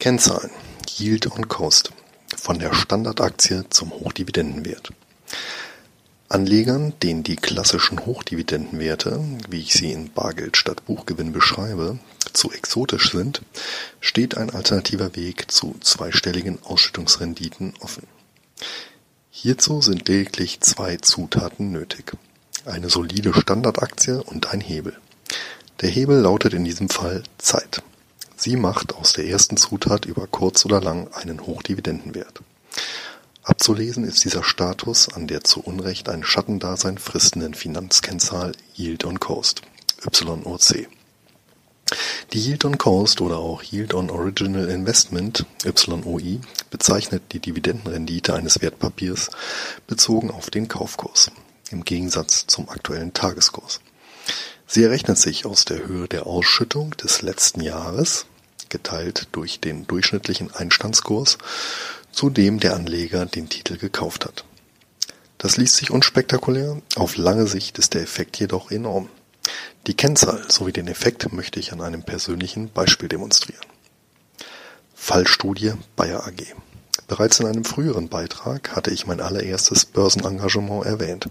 Kennzahlen: Yield on Cost von der Standardaktie zum Hochdividendenwert. Anlegern, denen die klassischen Hochdividendenwerte, wie ich sie in Bargeld statt Buchgewinn beschreibe, zu exotisch sind, steht ein alternativer Weg zu zweistelligen Ausschüttungsrenditen offen. Hierzu sind lediglich zwei Zutaten nötig: eine solide Standardaktie und ein Hebel. Der Hebel lautet in diesem Fall Zeit. Sie macht aus der ersten Zutat über kurz oder lang einen Hochdividendenwert. Abzulesen ist dieser Status an der zu Unrecht ein Schattendasein fristenden Finanzkennzahl Yield on Cost (YOC). Die Yield on Cost oder auch Yield on Original Investment (YOI) bezeichnet die Dividendenrendite eines Wertpapiers bezogen auf den Kaufkurs, im Gegensatz zum aktuellen Tageskurs. Sie errechnet sich aus der Höhe der Ausschüttung des letzten Jahres geteilt durch den durchschnittlichen Einstandskurs, zu dem der Anleger den Titel gekauft hat. Das liest sich unspektakulär, auf lange Sicht ist der Effekt jedoch enorm. Die Kennzahl sowie den Effekt möchte ich an einem persönlichen Beispiel demonstrieren. Fallstudie Bayer AG Bereits in einem früheren Beitrag hatte ich mein allererstes Börsenengagement erwähnt.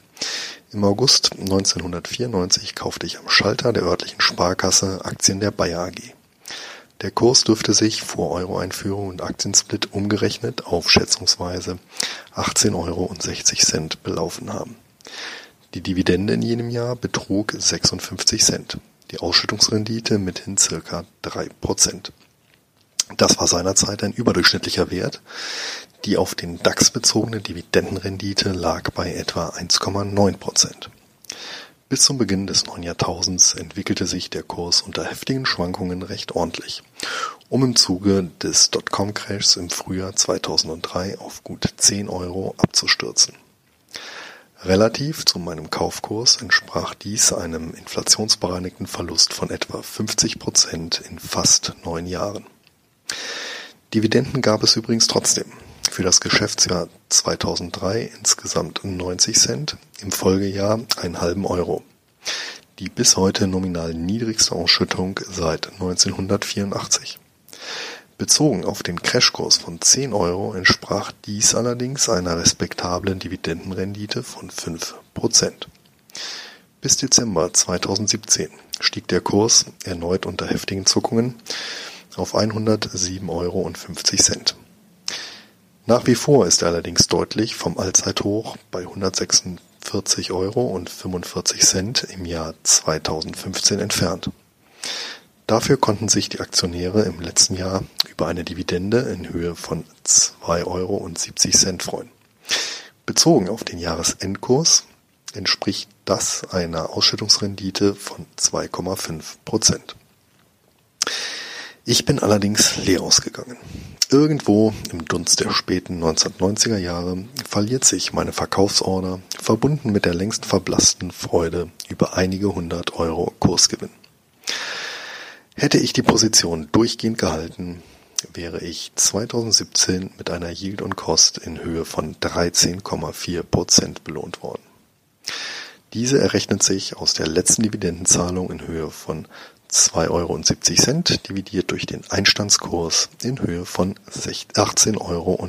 Im August 1994 kaufte ich am Schalter der örtlichen Sparkasse Aktien der Bayer AG. Der Kurs dürfte sich vor Euro-Einführung und Aktiensplit umgerechnet auf schätzungsweise 18,60 Euro belaufen haben. Die Dividende in jenem Jahr betrug 56 Cent, die Ausschüttungsrendite mithin circa drei Prozent. Das war seinerzeit ein überdurchschnittlicher Wert, die auf den DAX bezogene Dividendenrendite lag bei etwa 1,9 Prozent. Bis zum Beginn des neuen Jahrtausends entwickelte sich der Kurs unter heftigen Schwankungen recht ordentlich, um im Zuge des Dotcom-Crashs im Frühjahr 2003 auf gut 10 Euro abzustürzen. Relativ zu meinem Kaufkurs entsprach dies einem inflationsbereinigten Verlust von etwa 50 Prozent in fast neun Jahren. Dividenden gab es übrigens trotzdem. Für das Geschäftsjahr 2003 insgesamt 90 Cent, im Folgejahr einen halben Euro. Die bis heute nominal niedrigste Ausschüttung seit 1984. Bezogen auf den Crashkurs von 10 Euro entsprach dies allerdings einer respektablen Dividendenrendite von 5 Prozent. Bis Dezember 2017 stieg der Kurs, erneut unter heftigen Zuckungen, auf 107,50 Euro. Nach wie vor ist er allerdings deutlich vom Allzeithoch bei 146,45 Euro im Jahr 2015 entfernt. Dafür konnten sich die Aktionäre im letzten Jahr über eine Dividende in Höhe von 2,70 Euro freuen. Bezogen auf den Jahresendkurs entspricht das einer Ausschüttungsrendite von 2,5 Prozent. Ich bin allerdings leer ausgegangen. Irgendwo im Dunst der späten 1990er Jahre verliert sich meine Verkaufsorder, verbunden mit der längst verblassten Freude über einige hundert Euro Kursgewinn. Hätte ich die Position durchgehend gehalten, wäre ich 2017 mit einer Yield on Cost in Höhe von 13,4 Prozent belohnt worden. Diese errechnet sich aus der letzten Dividendenzahlung in Höhe von 2,70 Euro dividiert durch den Einstandskurs in Höhe von 18,60 Euro.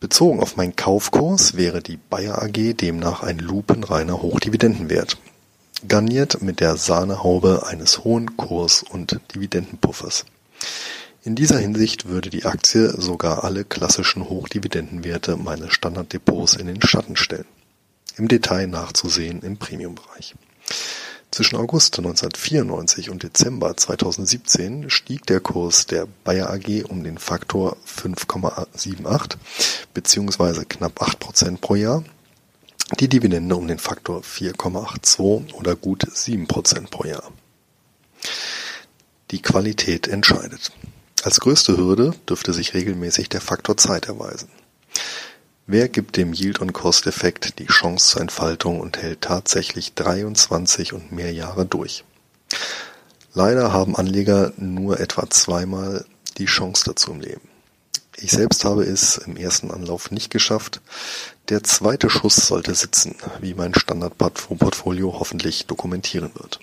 Bezogen auf meinen Kaufkurs wäre die Bayer AG demnach ein lupenreiner Hochdividendenwert, garniert mit der Sahnehaube eines hohen Kurs- und Dividendenpuffers. In dieser Hinsicht würde die Aktie sogar alle klassischen Hochdividendenwerte meines Standarddepots in den Schatten stellen. Im Detail nachzusehen im Premiumbereich. Zwischen August 1994 und Dezember 2017 stieg der Kurs der Bayer AG um den Faktor 5,78 beziehungsweise knapp 8 Prozent pro Jahr, die Dividende um den Faktor 4,82 oder gut 7 Prozent pro Jahr. Die Qualität entscheidet. Als größte Hürde dürfte sich regelmäßig der Faktor Zeit erweisen. Wer gibt dem Yield-on-Cost-Effekt die Chance zur Entfaltung und hält tatsächlich 23 und mehr Jahre durch? Leider haben Anleger nur etwa zweimal die Chance dazu im Leben. Ich selbst habe es im ersten Anlauf nicht geschafft. Der zweite Schuss sollte sitzen, wie mein Standardportfolio hoffentlich dokumentieren wird.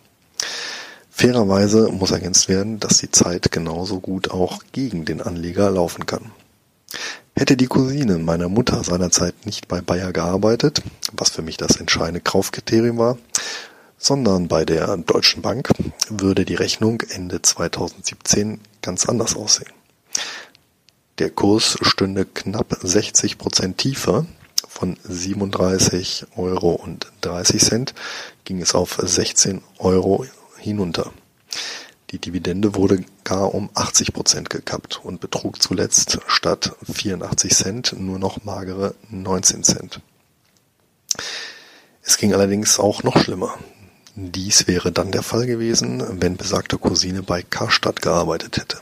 Fairerweise muss ergänzt werden, dass die Zeit genauso gut auch gegen den Anleger laufen kann. Hätte die Cousine meiner Mutter seinerzeit nicht bei Bayer gearbeitet, was für mich das entscheidende Kaufkriterium war, sondern bei der Deutschen Bank, würde die Rechnung Ende 2017 ganz anders aussehen. Der Kurs stünde knapp 60 Prozent tiefer. Von 37 Euro und 30 Cent ging es auf 16 Euro hinunter. Die Dividende wurde gar um 80 Prozent gekappt und betrug zuletzt statt 84 Cent nur noch magere 19 Cent. Es ging allerdings auch noch schlimmer. Dies wäre dann der Fall gewesen, wenn besagte Cousine bei Karstadt gearbeitet hätte.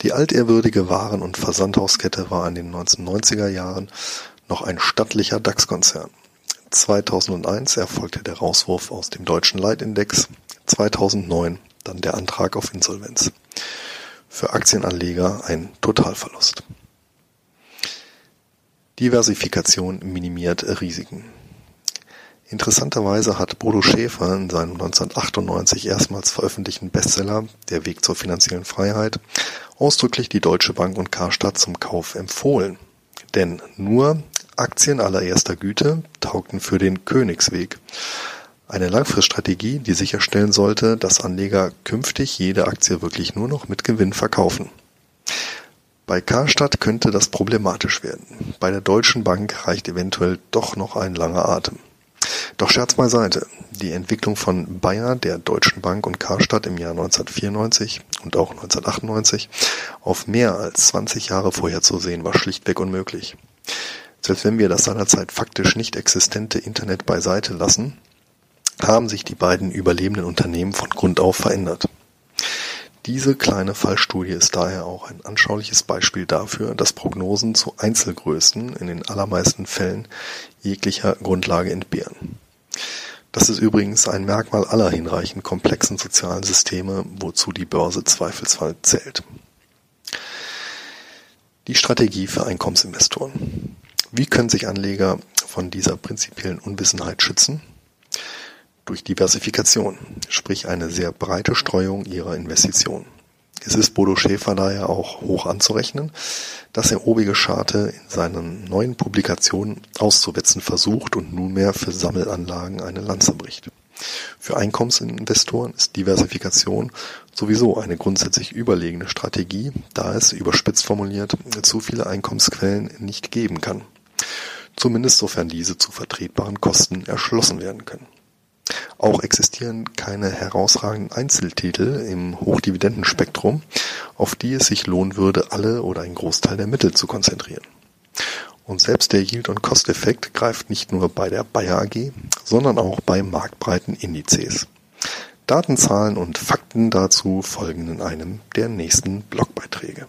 Die altehrwürdige Waren- und Versandhauskette war in den 1990er Jahren noch ein stattlicher DAX-Konzern. 2001 erfolgte der Rauswurf aus dem deutschen Leitindex, 2009 dann der Antrag auf Insolvenz. Für Aktienanleger ein Totalverlust. Diversifikation minimiert Risiken. Interessanterweise hat Bodo Schäfer in seinem 1998 erstmals veröffentlichten Bestseller Der Weg zur finanziellen Freiheit ausdrücklich die Deutsche Bank und Karstadt zum Kauf empfohlen. Denn nur Aktien allererster Güte taugten für den Königsweg. Eine Langfriststrategie, die sicherstellen sollte, dass Anleger künftig jede Aktie wirklich nur noch mit Gewinn verkaufen. Bei Karstadt könnte das problematisch werden. Bei der Deutschen Bank reicht eventuell doch noch ein langer Atem. Doch Scherz beiseite. Die Entwicklung von Bayer, der Deutschen Bank und Karstadt im Jahr 1994 und auch 1998 auf mehr als 20 Jahre vorherzusehen war schlichtweg unmöglich. Selbst wenn wir das seinerzeit faktisch nicht existente Internet beiseite lassen, haben sich die beiden überlebenden Unternehmen von Grund auf verändert. Diese kleine Fallstudie ist daher auch ein anschauliches Beispiel dafür, dass Prognosen zu Einzelgrößen in den allermeisten Fällen jeglicher Grundlage entbehren. Das ist übrigens ein Merkmal aller hinreichend komplexen sozialen Systeme, wozu die Börse zweifelsfall zählt. Die Strategie für Einkommensinvestoren. Wie können sich Anleger von dieser prinzipiellen Unwissenheit schützen? Durch Diversifikation, sprich eine sehr breite Streuung ihrer Investitionen. Es ist Bodo Schäfer daher auch hoch anzurechnen, dass er obige Scharte in seinen neuen Publikationen auszuwetzen versucht und nunmehr für Sammelanlagen eine Lanze bricht. Für Einkommensinvestoren ist Diversifikation sowieso eine grundsätzlich überlegene Strategie, da es, überspitzt formuliert, zu viele Einkommensquellen nicht geben kann. Zumindest sofern diese zu vertretbaren Kosten erschlossen werden können. Auch existieren keine herausragenden Einzeltitel im Hochdividendenspektrum, auf die es sich lohnen würde, alle oder einen Großteil der Mittel zu konzentrieren. Und selbst der Yield- und Cost-Effekt greift nicht nur bei der Bayer AG, sondern auch bei marktbreiten Indizes. Datenzahlen und Fakten dazu folgen in einem der nächsten Blogbeiträge.